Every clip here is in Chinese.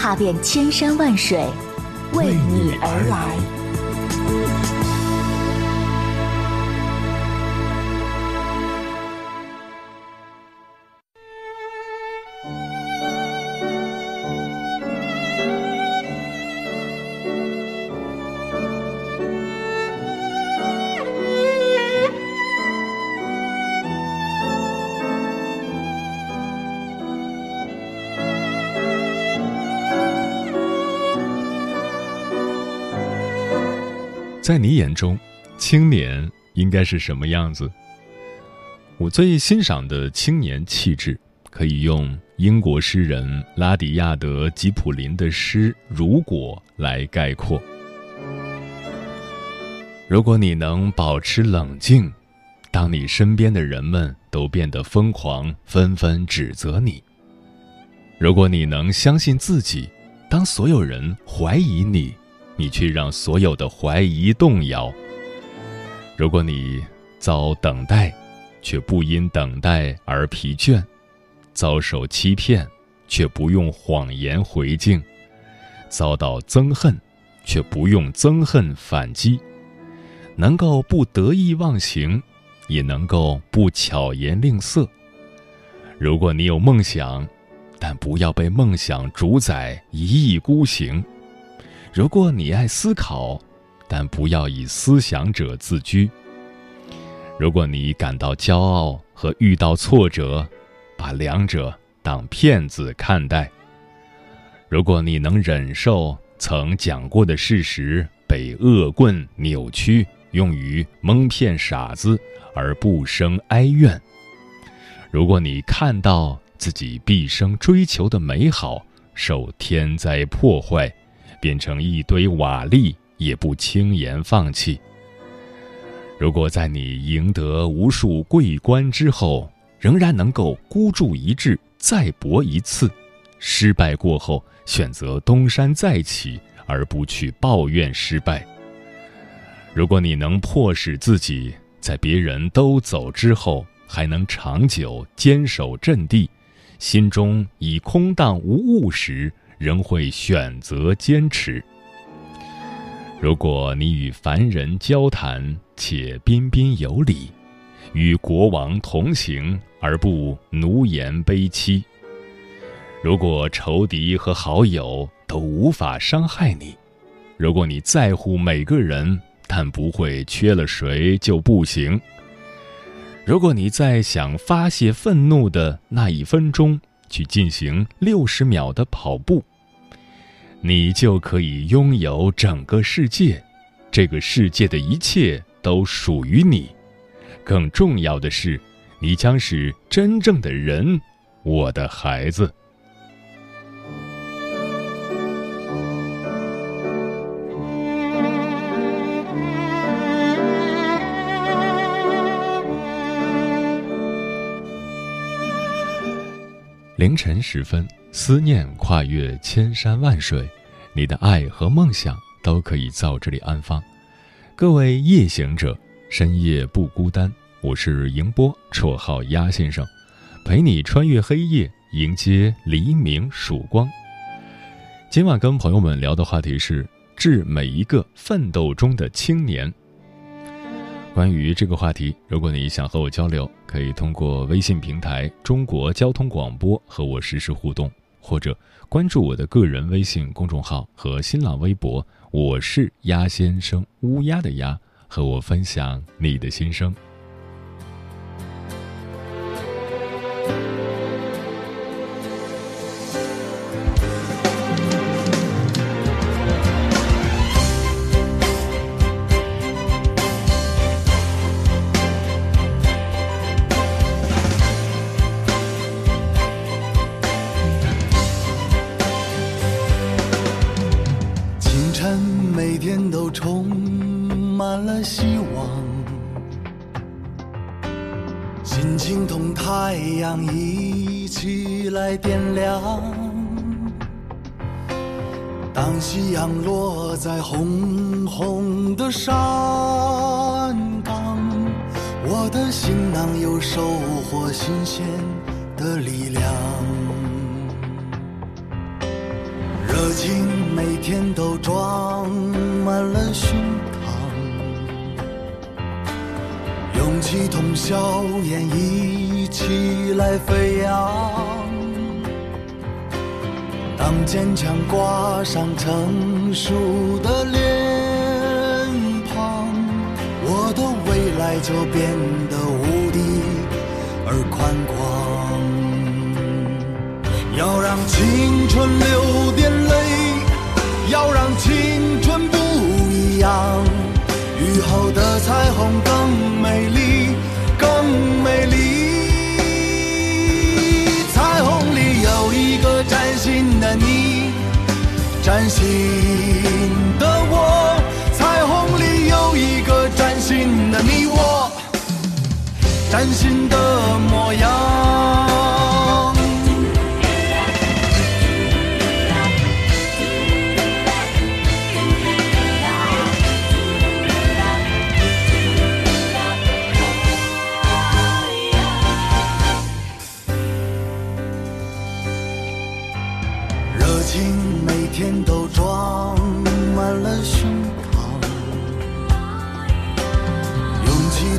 踏遍千山万水，为你而来。在你眼中，青年应该是什么样子？我最欣赏的青年气质，可以用英国诗人拉迪亚德·吉普林的诗《如果》来概括。如果你能保持冷静，当你身边的人们都变得疯狂，纷纷指责你；如果你能相信自己，当所有人怀疑你。你却让所有的怀疑动摇。如果你遭等待，却不因等待而疲倦；遭受欺骗，却不用谎言回敬；遭到憎恨，却不用憎恨反击。能够不得意忘形，也能够不巧言令色。如果你有梦想，但不要被梦想主宰，一意孤行。如果你爱思考，但不要以思想者自居。如果你感到骄傲和遇到挫折，把两者当骗子看待。如果你能忍受曾讲过的事实被恶棍扭曲，用于蒙骗傻子而不生哀怨。如果你看到自己毕生追求的美好受天灾破坏。变成一堆瓦砾，也不轻言放弃。如果在你赢得无数桂冠之后，仍然能够孤注一掷，再搏一次，失败过后选择东山再起，而不去抱怨失败。如果你能迫使自己在别人都走之后，还能长久坚守阵地，心中已空荡无物时。仍会选择坚持。如果你与凡人交谈且彬彬有礼，与国王同行而不奴颜卑戚；如果仇敌和好友都无法伤害你；如果你在乎每个人，但不会缺了谁就不行；如果你在想发泄愤怒的那一分钟去进行六十秒的跑步。你就可以拥有整个世界，这个世界的一切都属于你。更重要的是，你将是真正的人，我的孩子。凌晨时分。思念跨越千山万水，你的爱和梦想都可以在这里安放。各位夜行者，深夜不孤单。我是迎波，绰号鸭先生，陪你穿越黑夜，迎接黎明曙光。今晚跟朋友们聊的话题是致每一个奋斗中的青年。关于这个话题，如果你想和我交流，可以通过微信平台“中国交通广播”和我实时互动。或者关注我的个人微信公众号和新浪微博，我是鸭先生，乌鸦的鸭，和我分享你的心声。降落在红红的山岗，我的行囊又收获新鲜的力量。热情每天都装满了胸膛，勇气同笑颜一起来飞扬。坚强挂上成熟的脸庞，我的未来就变得无敌而宽广。要让青春流点泪，要让青春不一样。雨后的彩虹更美丽，崭新的我，彩虹里有一个崭新的你我，崭新的模样。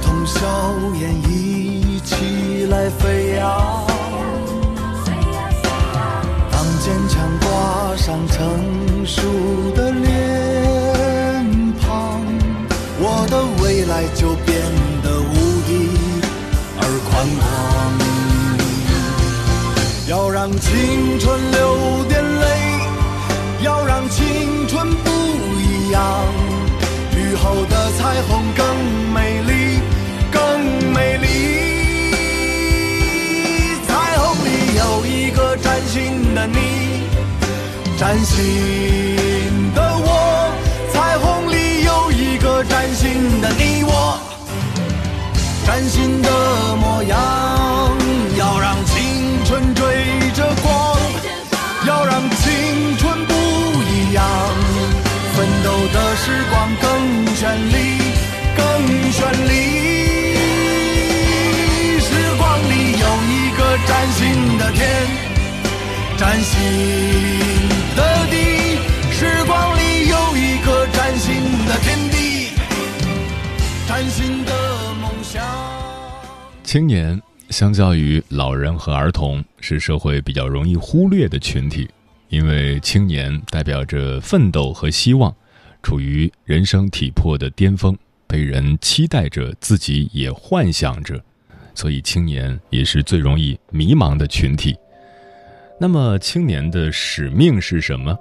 同硝烟一起来飞扬，当坚强挂上成熟的脸庞，我的未来就变得无敌而宽广。要让青春流点泪，要让青春不一样，雨后的彩虹更美。你崭新的我，彩虹里有一个崭新的你我，崭新的模样。要让青春追着光，要让青春不一样。奋斗的时光更绚丽，更绚丽。时光里有一个崭新的天，崭新。的地，时光里有一个崭新的天地，崭新的梦想。青年相较于老人和儿童，是社会比较容易忽略的群体，因为青年代表着奋斗和希望，处于人生体魄的巅峰，被人期待着，自己也幻想着，所以青年也是最容易迷茫的群体。那么，青年的使命是什么？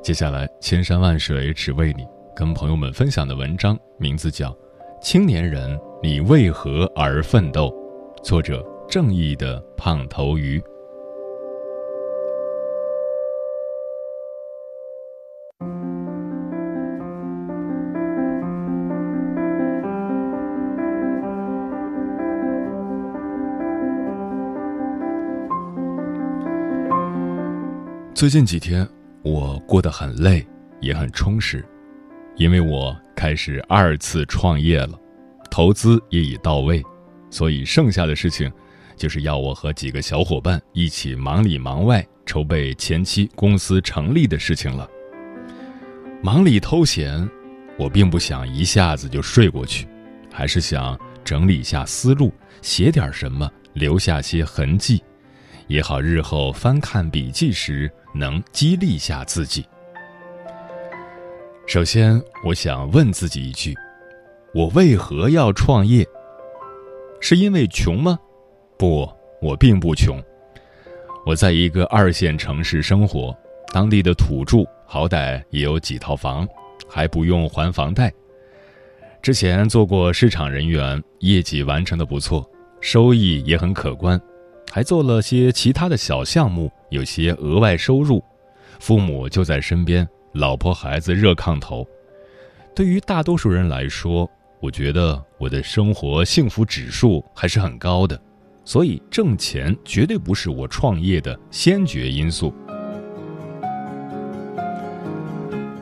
接下来，千山万水只为你，跟朋友们分享的文章名字叫《青年人，你为何而奋斗》，作者正义的胖头鱼。最近几天，我过得很累，也很充实，因为我开始二次创业了，投资也已到位，所以剩下的事情，就是要我和几个小伙伴一起忙里忙外筹备前期公司成立的事情了。忙里偷闲，我并不想一下子就睡过去，还是想整理一下思路，写点什么，留下些痕迹。也好，日后翻看笔记时能激励下自己。首先，我想问自己一句：我为何要创业？是因为穷吗？不，我并不穷。我在一个二线城市生活，当地的土著好歹也有几套房，还不用还房贷。之前做过市场人员，业绩完成的不错，收益也很可观。还做了些其他的小项目，有些额外收入，父母就在身边，老婆孩子热炕头。对于大多数人来说，我觉得我的生活幸福指数还是很高的，所以挣钱绝对不是我创业的先决因素。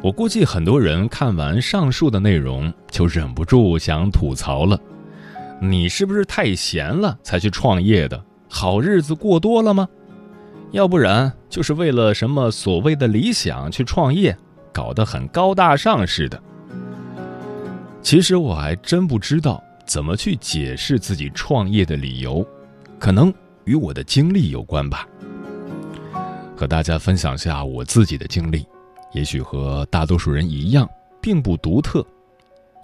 我估计很多人看完上述的内容，就忍不住想吐槽了：你是不是太闲了才去创业的？好日子过多了吗？要不然就是为了什么所谓的理想去创业，搞得很高大上似的。其实我还真不知道怎么去解释自己创业的理由，可能与我的经历有关吧。和大家分享下我自己的经历。也许和大多数人一样，并不独特，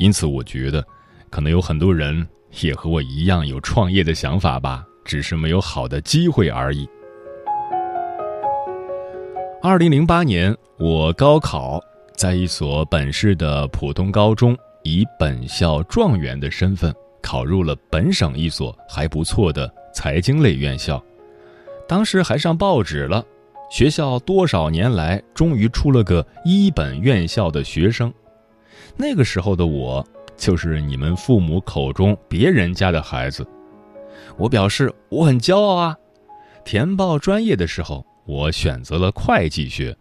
因此我觉得，可能有很多人也和我一样有创业的想法吧，只是没有好的机会而已。二零零八年，我高考在一所本市的普通高中，以本校状元的身份考入了本省一所还不错的财经类院校，当时还上报纸了。学校多少年来终于出了个一本院校的学生，那个时候的我就是你们父母口中别人家的孩子。我表示我很骄傲啊！填报专业的时候，我选择了会计学。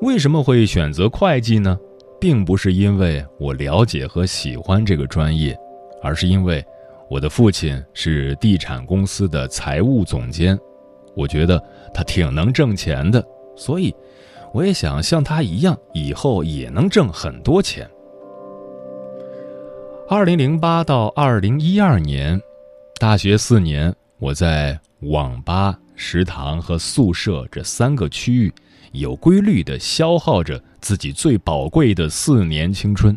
为什么会选择会计呢？并不是因为我了解和喜欢这个专业，而是因为我的父亲是地产公司的财务总监。我觉得他挺能挣钱的，所以我也想像他一样，以后也能挣很多钱。二零零八到二零一二年，大学四年，我在网吧、食堂和宿舍这三个区域，有规律的消耗着自己最宝贵的四年青春。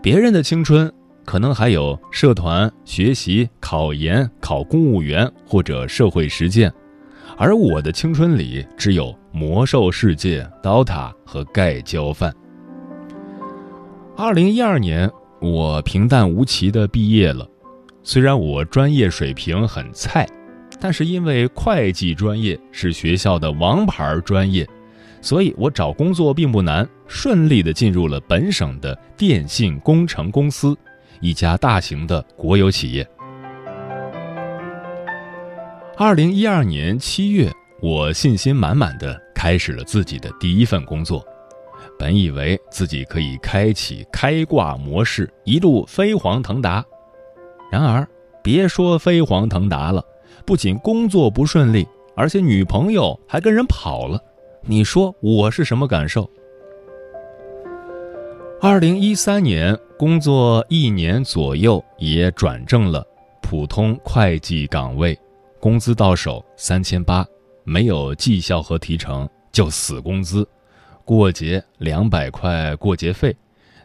别人的青春。可能还有社团、学习、考研、考公务员或者社会实践，而我的青春里只有魔兽世界、DOTA 和盖浇饭。二零一二年，我平淡无奇的毕业了。虽然我专业水平很菜，但是因为会计专业是学校的王牌专业，所以我找工作并不难，顺利的进入了本省的电信工程公司。一家大型的国有企业。二零一二年七月，我信心满满的开始了自己的第一份工作。本以为自己可以开启开挂模式，一路飞黄腾达。然而，别说飞黄腾达了，不仅工作不顺利，而且女朋友还跟人跑了。你说我是什么感受？二零一三年工作一年左右，也转正了普通会计岗位，工资到手三千八，没有绩效和提成就死工资，过节两百块过节费，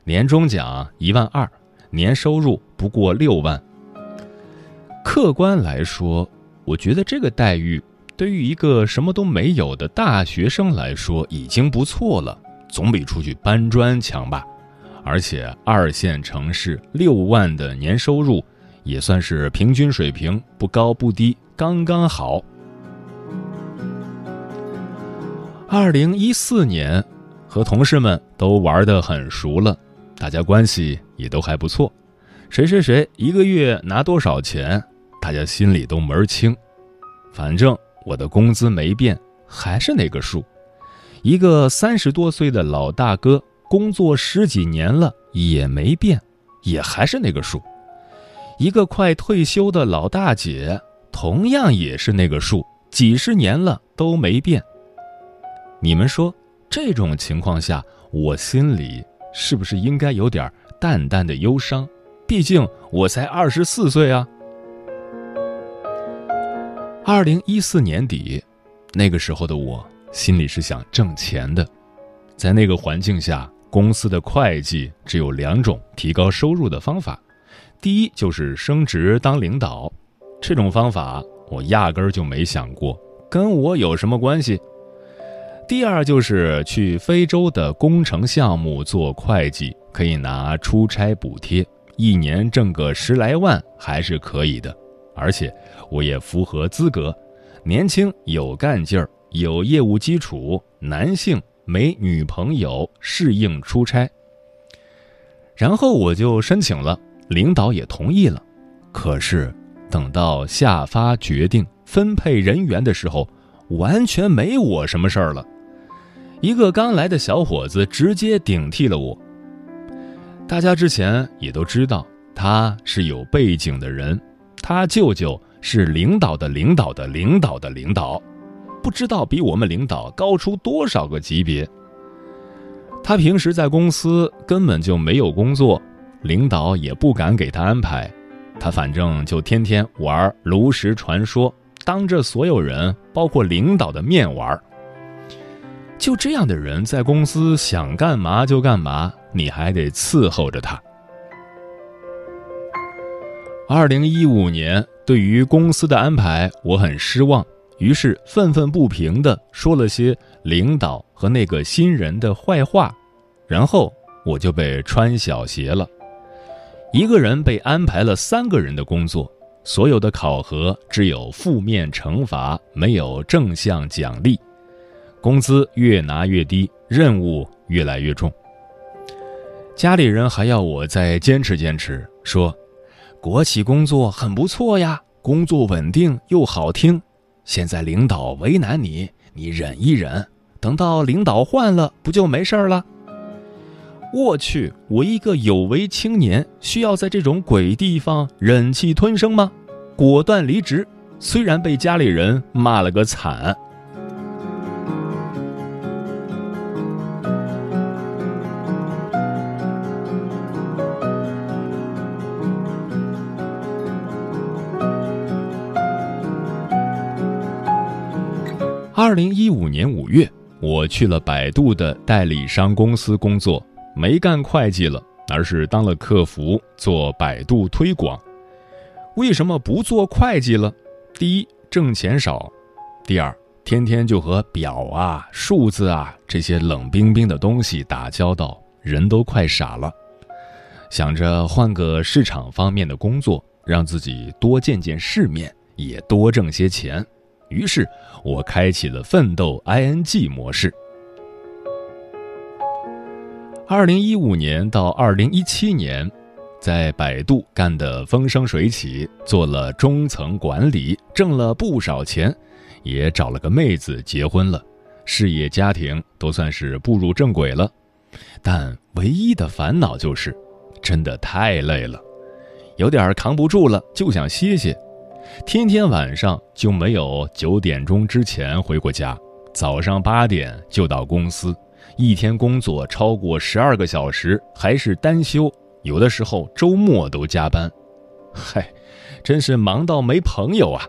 年终奖一万二，年收入不过六万。客观来说，我觉得这个待遇对于一个什么都没有的大学生来说已经不错了，总比出去搬砖强吧。而且二线城市六万的年收入，也算是平均水平，不高不低，刚刚好。二零一四年，和同事们都玩得很熟了，大家关系也都还不错。谁谁谁一个月拿多少钱，大家心里都门儿清。反正我的工资没变，还是那个数。一个三十多岁的老大哥。工作十几年了也没变，也还是那个数。一个快退休的老大姐，同样也是那个数，几十年了都没变。你们说这种情况下，我心里是不是应该有点淡淡的忧伤？毕竟我才二十四岁啊。二零一四年底，那个时候的我心里是想挣钱的，在那个环境下。公司的会计只有两种提高收入的方法，第一就是升职当领导，这种方法我压根儿就没想过，跟我有什么关系？第二就是去非洲的工程项目做会计，可以拿出差补贴，一年挣个十来万还是可以的，而且我也符合资格，年轻有干劲儿，有业务基础，男性。没女朋友，适应出差。然后我就申请了，领导也同意了。可是等到下发决定分配人员的时候，完全没我什么事儿了。一个刚来的小伙子直接顶替了我。大家之前也都知道他是有背景的人，他舅舅是领导的领导的领导的领导，不知道比我们领导高出多少个级别。他平时在公司根本就没有工作，领导也不敢给他安排。他反正就天天玩炉石传说，当着所有人，包括领导的面玩。就这样的人在公司想干嘛就干嘛，你还得伺候着他。二零一五年，对于公司的安排，我很失望，于是愤愤不平地说了些领导和那个新人的坏话，然后我就被穿小鞋了。一个人被安排了三个人的工作，所有的考核只有负面惩罚，没有正向奖励，工资越拿越低，任务越来越重。家里人还要我再坚持坚持，说国企工作很不错呀，工作稳定又好听。现在领导为难你，你忍一忍，等到领导换了，不就没事儿了？我去，我一个有为青年，需要在这种鬼地方忍气吞声吗？果断离职，虽然被家里人骂了个惨。零一五年五月，我去了百度的代理商公司工作。没干会计了，而是当了客服，做百度推广。为什么不做会计了？第一，挣钱少；第二，天天就和表啊、数字啊这些冷冰冰的东西打交道，人都快傻了。想着换个市场方面的工作，让自己多见见世面，也多挣些钱。于是，我开启了奋斗 ING 模式。二零一五年到二零一七年，在百度干得风生水起，做了中层管理，挣了不少钱，也找了个妹子结婚了，事业家庭都算是步入正轨了。但唯一的烦恼就是，真的太累了，有点扛不住了，就想歇歇。天天晚上就没有九点钟之前回过家，早上八点就到公司。一天工作超过十二个小时，还是单休，有的时候周末都加班，嗨，真是忙到没朋友啊！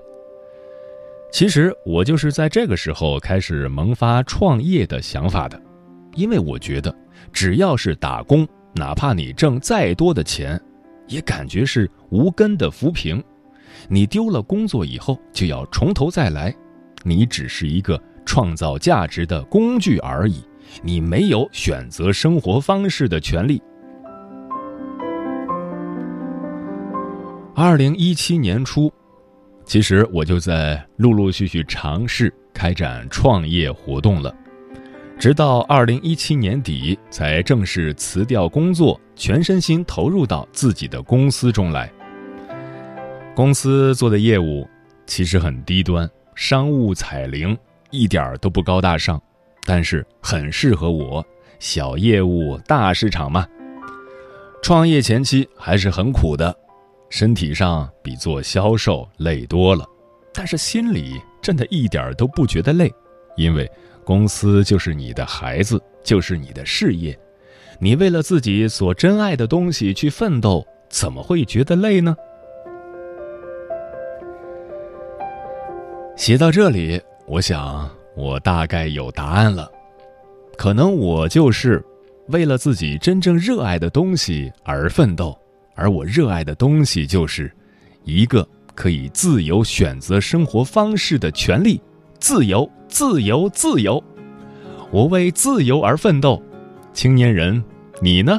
其实我就是在这个时候开始萌发创业的想法的，因为我觉得只要是打工，哪怕你挣再多的钱，也感觉是无根的浮萍。你丢了工作以后就要从头再来，你只是一个创造价值的工具而已。你没有选择生活方式的权利。二零一七年初，其实我就在陆陆续续尝试开展创业活动了，直到二零一七年底才正式辞掉工作，全身心投入到自己的公司中来。公司做的业务其实很低端，商务彩铃，一点儿都不高大上。但是很适合我，小业务大市场嘛。创业前期还是很苦的，身体上比做销售累多了，但是心里真的一点儿都不觉得累，因为公司就是你的孩子，就是你的事业，你为了自己所珍爱的东西去奋斗，怎么会觉得累呢？写到这里，我想。我大概有答案了，可能我就是为了自己真正热爱的东西而奋斗，而我热爱的东西就是一个可以自由选择生活方式的权利，自由，自由，自由。我为自由而奋斗，青年人，你呢？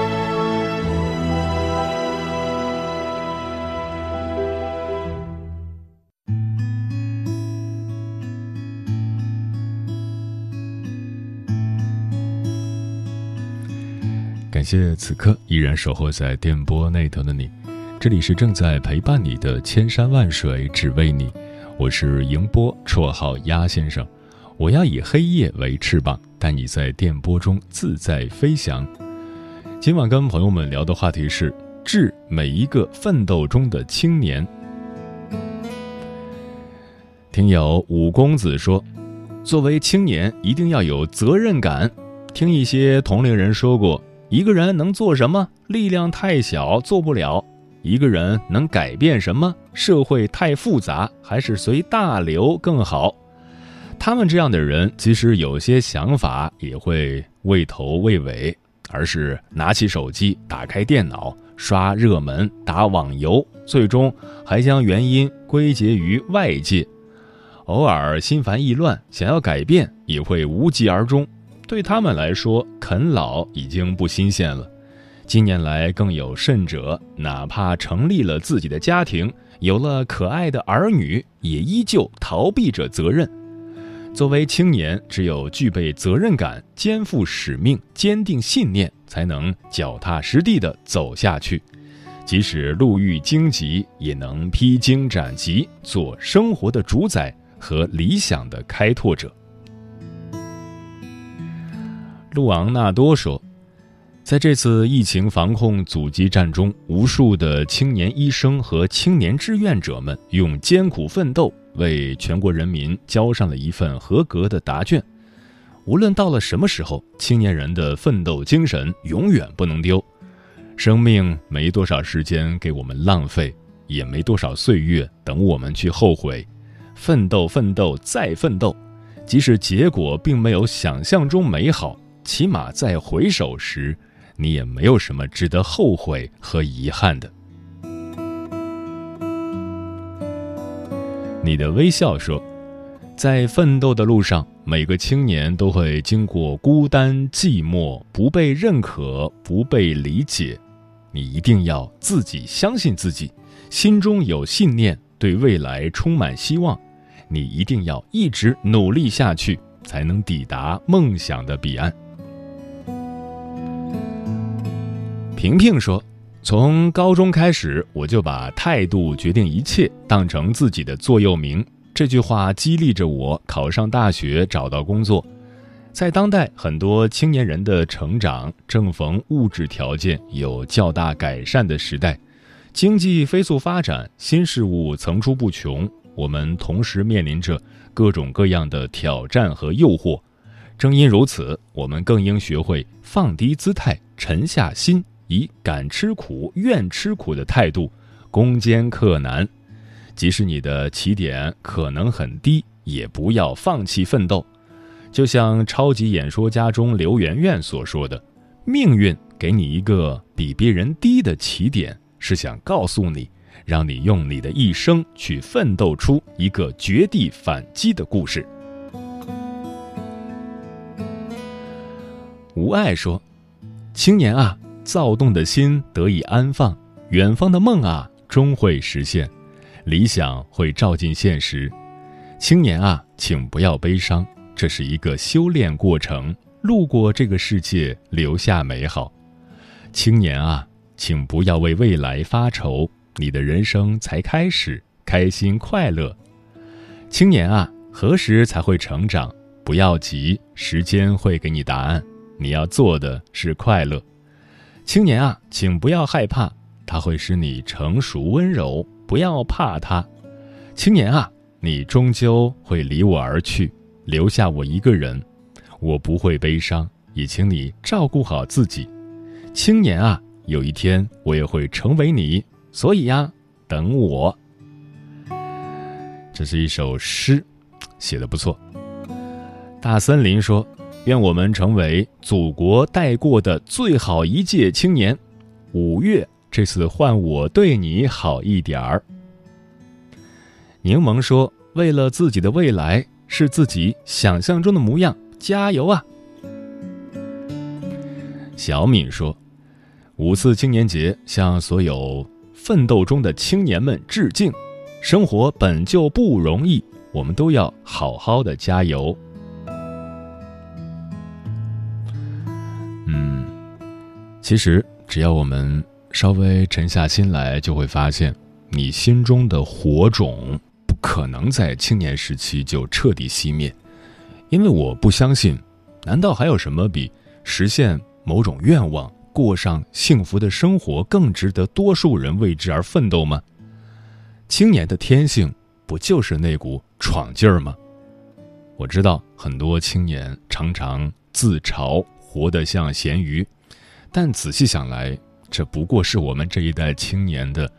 感谢此刻依然守候在电波那头的你，这里是正在陪伴你的千山万水只为你，我是迎波，绰号鸭先生。我要以黑夜为翅膀，带你在电波中自在飞翔。今晚跟朋友们聊的话题是致每一个奋斗中的青年。听友五公子说，作为青年一定要有责任感。听一些同龄人说过，一个人能做什么？力量太小做不了。一个人能改变什么？社会太复杂，还是随大流更好。他们这样的人，即使有些想法，也会畏头畏尾，而是拿起手机，打开电脑，刷热门，打网游，最终还将原因归结于外界。偶尔心烦意乱，想要改变，也会无疾而终。对他们来说，啃老已经不新鲜了。近年来，更有甚者，哪怕成立了自己的家庭，有了可爱的儿女，也依旧逃避着责任。作为青年，只有具备责任感、肩负使命、坚定信念，才能脚踏实地地走下去。即使路遇荆棘，也能披荆斩棘，做生活的主宰和理想的开拓者。路昂纳多说，在这次疫情防控阻击战中，无数的青年医生和青年志愿者们用艰苦奋斗。为全国人民交上了一份合格的答卷。无论到了什么时候，青年人的奋斗精神永远不能丢。生命没多少时间给我们浪费，也没多少岁月等我们去后悔。奋斗，奋斗，再奋斗。即使结果并没有想象中美好，起码在回首时，你也没有什么值得后悔和遗憾的。你的微笑说，在奋斗的路上，每个青年都会经过孤单、寂寞、不被认可、不被理解。你一定要自己相信自己，心中有信念，对未来充满希望。你一定要一直努力下去，才能抵达梦想的彼岸。平平说。从高中开始，我就把“态度决定一切”当成自己的座右铭。这句话激励着我考上大学、找到工作。在当代很多青年人的成长正逢物质条件有较大改善的时代，经济飞速发展，新事物层出不穷，我们同时面临着各种各样的挑战和诱惑。正因如此，我们更应学会放低姿态，沉下心。以敢吃苦、愿吃苦的态度攻坚克难，即使你的起点可能很低，也不要放弃奋斗。就像超级演说家中刘媛媛所说的：“命运给你一个比别人低的起点，是想告诉你，让你用你的一生去奋斗出一个绝地反击的故事。”无爱说：“青年啊！”躁动的心得以安放，远方的梦啊，终会实现，理想会照进现实。青年啊，请不要悲伤，这是一个修炼过程，路过这个世界，留下美好。青年啊，请不要为未来发愁，你的人生才开始，开心快乐。青年啊，何时才会成长？不要急，时间会给你答案。你要做的是快乐。青年啊，请不要害怕，它会使你成熟温柔。不要怕它，青年啊，你终究会离我而去，留下我一个人。我不会悲伤，也请你照顾好自己。青年啊，有一天我也会成为你，所以呀，等我。这是一首诗，写的不错。大森林说，愿我们成为祖国带过的最好一届青年。五月，这次换我对你好一点儿。柠檬说：“为了自己的未来，是自己想象中的模样，加油啊！”小敏说：“五四青年节向所有奋斗中的青年们致敬。生活本就不容易，我们都要好好的加油。”其实只要我们稍微沉下心来，就会发现，你心中的火种不可能在青年时期就彻底熄灭，因为我不相信，难道还有什么比实现？某种愿望，过上幸福的生活，更值得多数人为之而奋斗吗？青年的天性不就是那股闯劲儿吗？我知道很多青年常常自嘲活得像咸鱼，但仔细想来，这不过是我们这一代青年的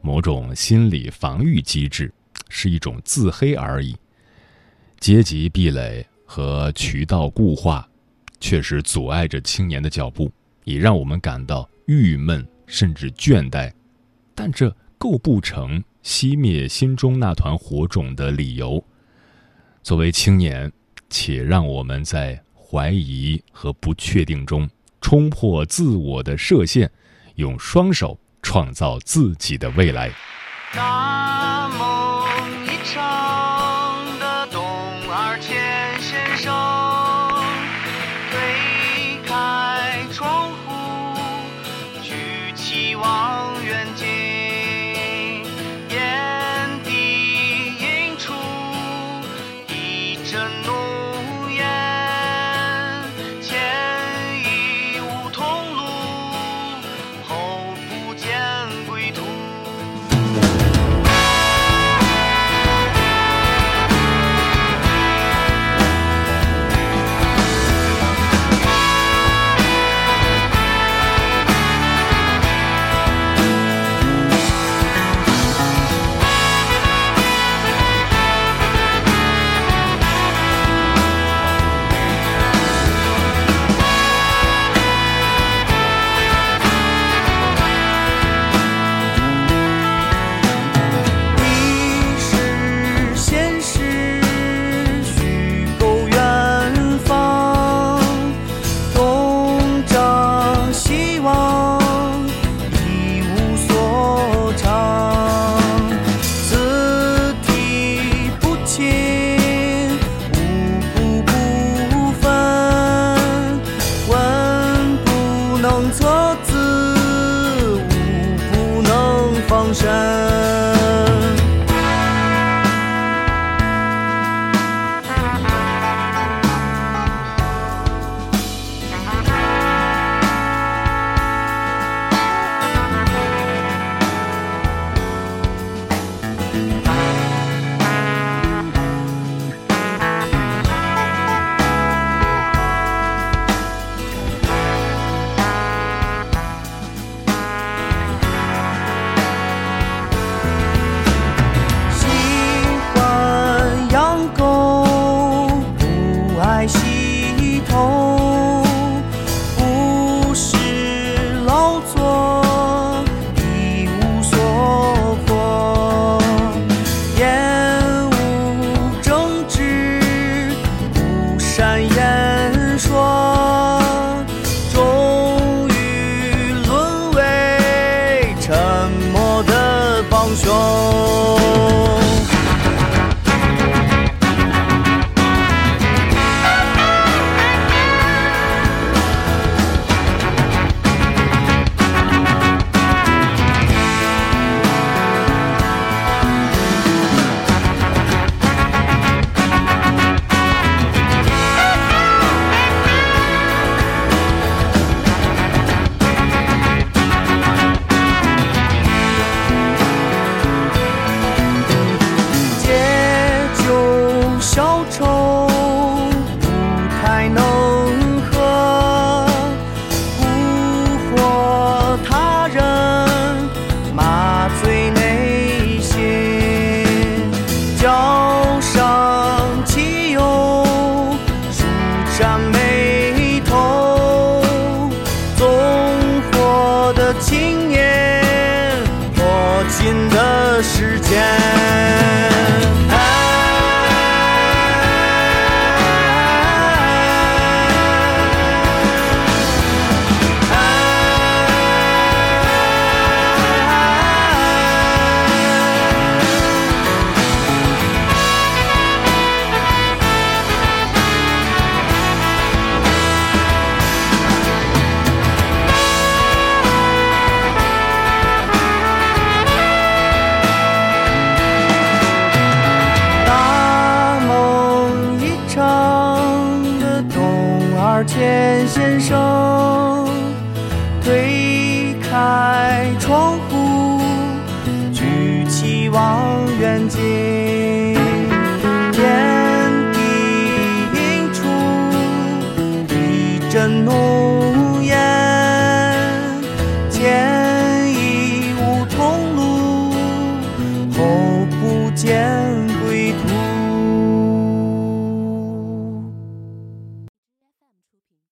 某种心理防御机制，是一种自黑而已。阶级壁垒和渠道固化。确实阻碍着青年的脚步，也让我们感到郁闷甚至倦怠，但这构不成熄灭心中那团火种的理由。作为青年，且让我们在怀疑和不确定中冲破自我的设限，用双手创造自己的未来。